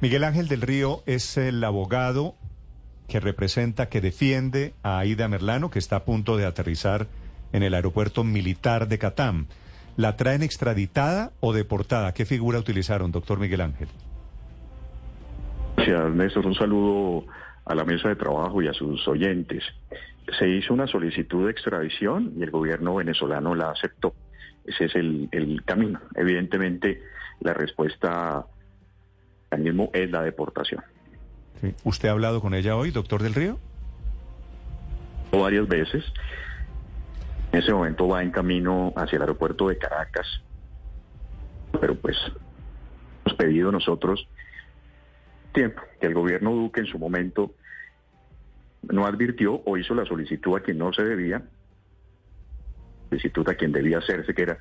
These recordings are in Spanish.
Miguel Ángel del Río es el abogado que representa, que defiende a Aida Merlano, que está a punto de aterrizar en el aeropuerto militar de Catam. ¿La traen extraditada o deportada? ¿Qué figura utilizaron, doctor Miguel Ángel? Gracias, Néstor. Un saludo a la mesa de trabajo y a sus oyentes. Se hizo una solicitud de extradición y el gobierno venezolano la aceptó. Ese es el, el camino. Evidentemente, la respuesta mismo es la deportación. Sí. ¿Usted ha hablado con ella hoy, doctor del Río? Varias veces. En ese momento va en camino hacia el aeropuerto de Caracas. Pero pues hemos pedido nosotros tiempo que el gobierno Duque en su momento no advirtió o hizo la solicitud a quien no se debía, solicitud a quien debía hacerse, que era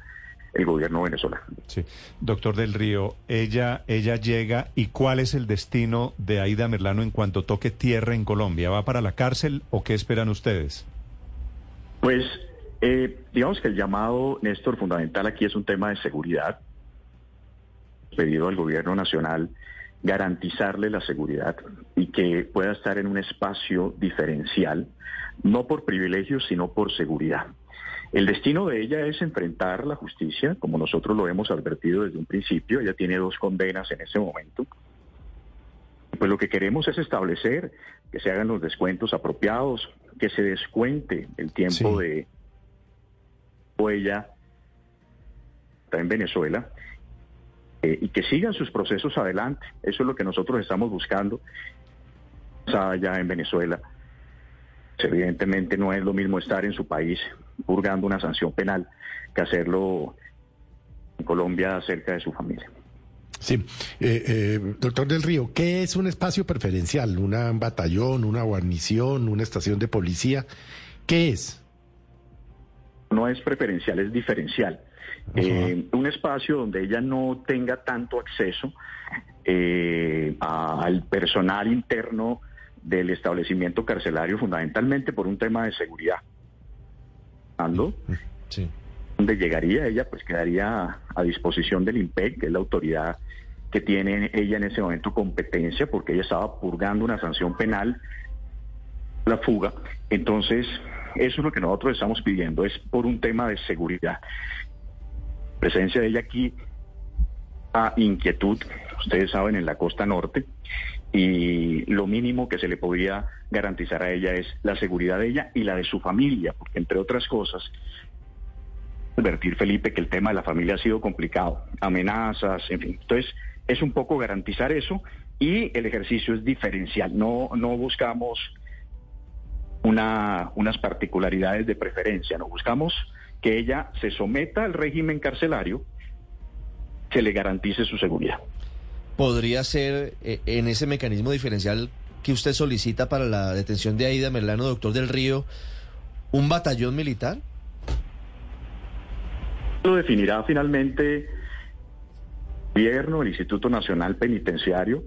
el gobierno venezolano. Sí. Doctor del Río, ella, ella llega y cuál es el destino de Aida Merlano en cuanto toque tierra en Colombia. ¿Va para la cárcel o qué esperan ustedes? Pues eh, digamos que el llamado, Néstor, fundamental aquí es un tema de seguridad. Pedido al gobierno nacional garantizarle la seguridad y que pueda estar en un espacio diferencial, no por privilegios, sino por seguridad. El destino de ella es enfrentar la justicia, como nosotros lo hemos advertido desde un principio. Ella tiene dos condenas en ese momento. Pues lo que queremos es establecer que se hagan los descuentos apropiados, que se descuente el tiempo sí. de ella está en Venezuela eh, y que sigan sus procesos adelante. Eso es lo que nosotros estamos buscando allá en Venezuela. Evidentemente no es lo mismo estar en su país purgando una sanción penal que hacerlo en Colombia cerca de su familia. Sí, eh, eh, doctor del Río, ¿qué es un espacio preferencial? ¿Un batallón, una guarnición, una estación de policía? ¿Qué es? No es preferencial, es diferencial. Uh -huh. eh, un espacio donde ella no tenga tanto acceso eh, al personal interno del establecimiento carcelario, fundamentalmente por un tema de seguridad. ¿Ando? Sí. Donde llegaría ella, pues quedaría a disposición del IMPEC, que es la autoridad que tiene ella en ese momento competencia, porque ella estaba purgando una sanción penal, la fuga. Entonces, eso es lo que nosotros estamos pidiendo, es por un tema de seguridad. Presencia de ella aquí a inquietud, ustedes saben, en la costa norte, y lo mínimo que se le podría garantizar a ella es la seguridad de ella y la de su familia, porque entre otras cosas, advertir, Felipe, que el tema de la familia ha sido complicado, amenazas, en fin. Entonces, es un poco garantizar eso y el ejercicio es diferencial, no, no buscamos una, unas particularidades de preferencia, no buscamos que ella se someta al régimen carcelario, que le garantice su seguridad. ¿Podría ser eh, en ese mecanismo diferencial que usted solicita para la detención de Aida Merlano, doctor del Río, un batallón militar? Lo definirá finalmente el gobierno, el Instituto Nacional Penitenciario,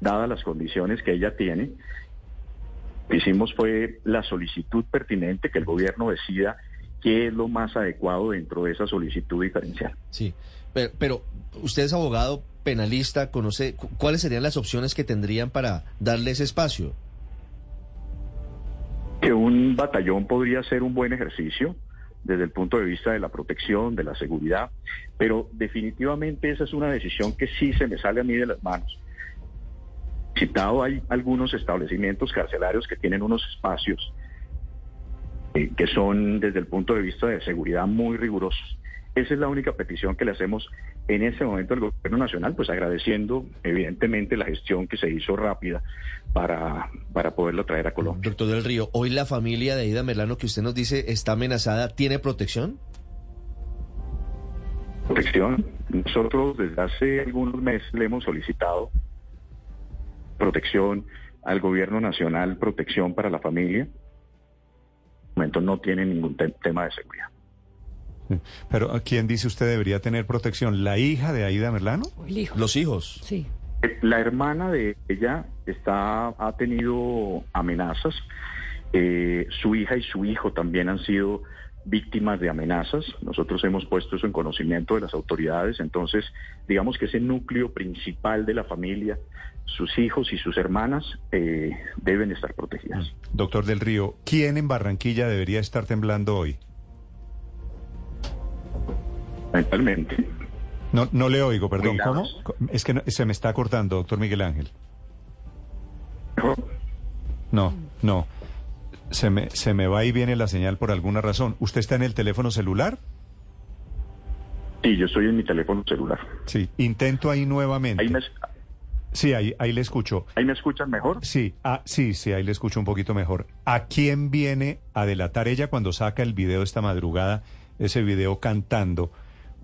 dadas las condiciones que ella tiene. Lo que hicimos fue la solicitud pertinente que el gobierno decida qué es lo más adecuado dentro de esa solicitud diferencial. Sí, pero, pero usted es abogado penalista, conoce cuáles serían las opciones que tendrían para darle ese espacio. Que un batallón podría ser un buen ejercicio desde el punto de vista de la protección, de la seguridad, pero definitivamente esa es una decisión que sí se me sale a mí de las manos. Citado hay algunos establecimientos carcelarios que tienen unos espacios eh, que son desde el punto de vista de seguridad muy rigurosos. Esa es la única petición que le hacemos en ese momento al gobierno nacional, pues agradeciendo evidentemente la gestión que se hizo rápida para, para poderlo traer a Colombia. Doctor del Río, hoy la familia de Aida Merlano que usted nos dice está amenazada, ¿tiene protección? Protección. Nosotros desde hace algunos meses le hemos solicitado protección, al gobierno nacional protección para la familia. En este momento no tiene ningún te- tema de seguridad. Pero ¿a quién dice usted debería tener protección? ¿La hija de Aida Merlano? Los hijos. Sí. Eh, La hermana de ella está, ha tenido amenazas. Eh, su hija y su hijo también han sido víctimas de amenazas. Nosotros hemos puesto eso en conocimiento de las autoridades. Entonces, digamos que ese núcleo principal de la familia, sus hijos y sus hermanas, eh, deben estar protegidas. Doctor del Río, ¿quién en Barranquilla debería estar temblando hoy? Mentalmente. No, no le oigo, perdón. ¿Cómo? Es que no- se me está cortando, doctor Miguel Ángel. No, no. Se me, se me va y viene la señal por alguna razón. ¿Usted está en el teléfono celular? Sí, yo estoy en mi teléfono celular. Sí. Intento ahí nuevamente. Ahí me, Sí, ahí, ahí le escucho. ahí me escuchan mejor. Sí, ah, sí, sí, ahí le escucho un poquito mejor. ¿A quién viene a delatar ella cuando saca el video esta madrugada, ese video cantando?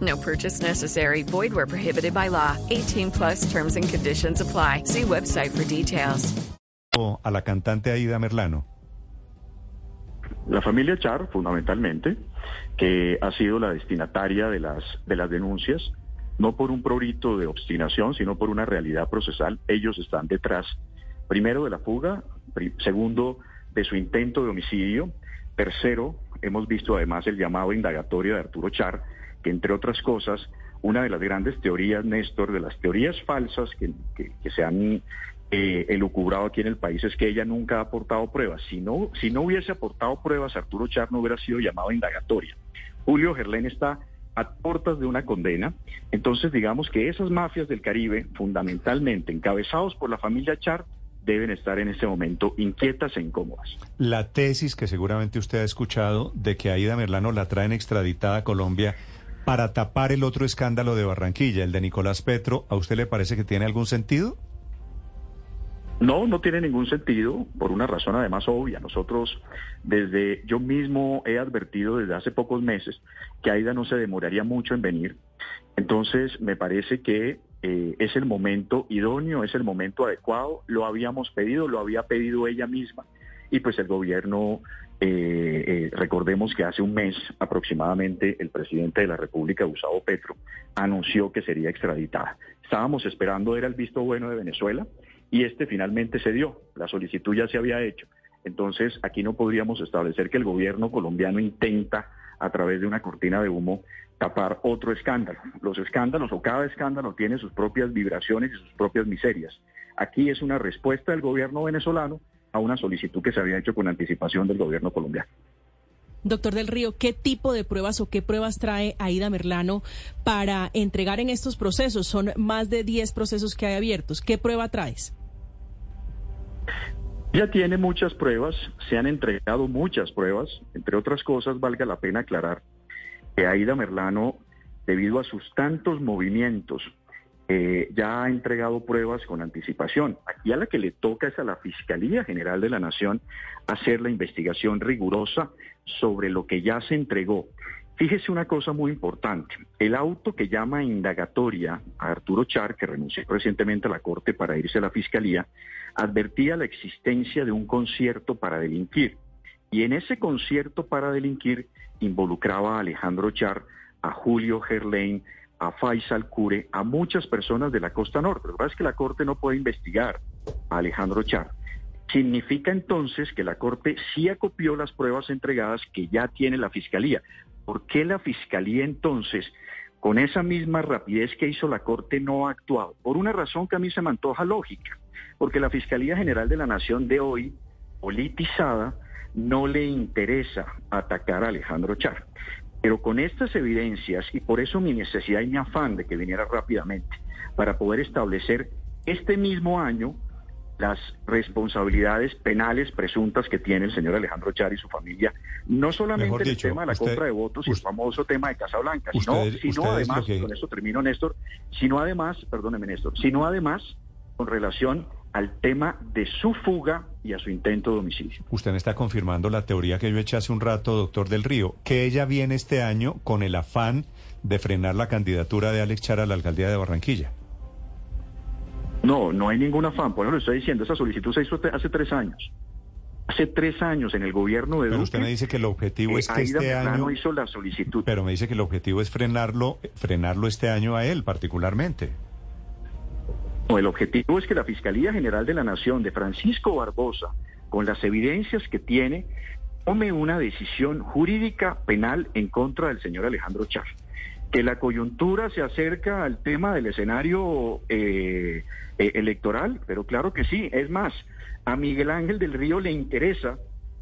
No purchase necessary. Void where prohibited by law. 18 plus terms and conditions apply. See website for details. a la cantante Aida Merlano? La familia Char, fundamentalmente, que ha sido la destinataria de las, de las denuncias, no por un prurito de obstinación, sino por una realidad procesal. Ellos están detrás, primero, de la fuga, segundo, de su intento de homicidio, tercero, hemos visto además el llamado indagatorio de Arturo Char, que entre otras cosas, una de las grandes teorías, Néstor, de las teorías falsas que, se han eh, elucubrado aquí en el país es que ella nunca ha aportado pruebas. Si no, si no hubiese aportado pruebas, Arturo Char no hubiera sido llamado a indagatoria. Julio Gerlén está a puertas de una condena. Entonces, digamos que esas mafias del Caribe, fundamentalmente encabezados por la familia Char, deben estar en este momento inquietas e incómodas. La tesis que seguramente usted ha escuchado de que Aida Merlano la traen extraditada a Colombia para tapar el otro escándalo de Barranquilla, el de Nicolás Petro, ¿a usted le parece que tiene algún sentido? No, no tiene ningún sentido, por una razón además obvia. Nosotros, desde yo mismo he advertido desde hace pocos meses que Aida no se demoraría mucho en venir. Entonces, me parece que eh, es el momento idóneo, es el momento adecuado. Lo habíamos pedido, lo había pedido ella misma. Y pues el gobierno, eh, eh, recordemos que hace un mes aproximadamente el presidente de la República, Gustavo Petro, anunció que sería extraditada. Estábamos esperando, era el visto bueno de Venezuela y este finalmente se dio. La solicitud ya se había hecho. Entonces, aquí no podríamos establecer que el gobierno colombiano intenta, a través de una cortina de humo, tapar otro escándalo. Los escándalos o cada escándalo tiene sus propias vibraciones y sus propias miserias. Aquí es una respuesta del gobierno venezolano a una solicitud que se había hecho con anticipación del gobierno colombiano. Doctor del Río, ¿qué tipo de pruebas o qué pruebas trae Aida Merlano para entregar en estos procesos? Son más de 10 procesos que hay abiertos. ¿Qué prueba traes? Ya tiene muchas pruebas, se han entregado muchas pruebas, entre otras cosas valga la pena aclarar que Aida Merlano, debido a sus tantos movimientos, eh, ya ha entregado pruebas con anticipación. Aquí a la que le toca es a la Fiscalía General de la Nación hacer la investigación rigurosa sobre lo que ya se entregó. Fíjese una cosa muy importante. El auto que llama indagatoria a Arturo Char, que renunció recientemente a la Corte para irse a la Fiscalía, advertía la existencia de un concierto para delinquir. Y en ese concierto para delinquir involucraba a Alejandro Char, a Julio Gerlain, a Faisal Cure, a muchas personas de la costa norte. Lo que pasa es que la Corte no puede investigar a Alejandro Char. Significa entonces que la Corte sí acopió las pruebas entregadas que ya tiene la Fiscalía. ¿Por qué la Fiscalía entonces, con esa misma rapidez que hizo la Corte, no ha actuado? Por una razón que a mí se me antoja lógica. Porque la Fiscalía General de la Nación de hoy, politizada, no le interesa atacar a Alejandro Char. Pero con estas evidencias, y por eso mi necesidad y mi afán de que viniera rápidamente, para poder establecer este mismo año las responsabilidades penales presuntas que tiene el señor Alejandro Char y su familia, no solamente Mejor el dicho, tema de la usted- compra de votos y el famoso tema de Casa Blanca, sino, sino además, que- con esto termino Néstor, sino además, perdóneme Néstor, sino además con relación al tema de su fuga y a su intento de homicidio. Usted me está confirmando la teoría que yo eché hace un rato, doctor del Río, que ella viene este año con el afán de frenar la candidatura de Alex Char a la alcaldía de Barranquilla. No, no hay ningún afán, por eso lo estoy diciendo, esa solicitud se hizo hace tres años. Hace tres años en el gobierno de Pero Duque, usted me dice que el objetivo eh, es que Aida este año... hizo la solicitud. Pero me dice que el objetivo es frenarlo, frenarlo este año a él particularmente. El objetivo es que la Fiscalía General de la Nación de Francisco Barbosa, con las evidencias que tiene, tome una decisión jurídica penal en contra del señor Alejandro Char. Que la coyuntura se acerca al tema del escenario eh, eh, electoral, pero claro que sí. Es más, a Miguel Ángel del Río le interesa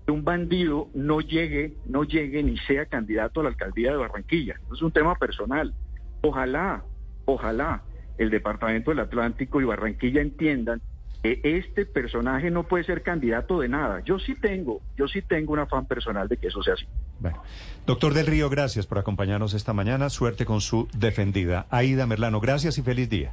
que un bandido no llegue, no llegue ni sea candidato a la alcaldía de Barranquilla. Es un tema personal. Ojalá, ojalá el Departamento del Atlántico y Barranquilla entiendan que este personaje no puede ser candidato de nada. Yo sí tengo, yo sí tengo un afán personal de que eso sea así. Bueno, doctor del Río, gracias por acompañarnos esta mañana. Suerte con su defendida. Aida Merlano, gracias y feliz día.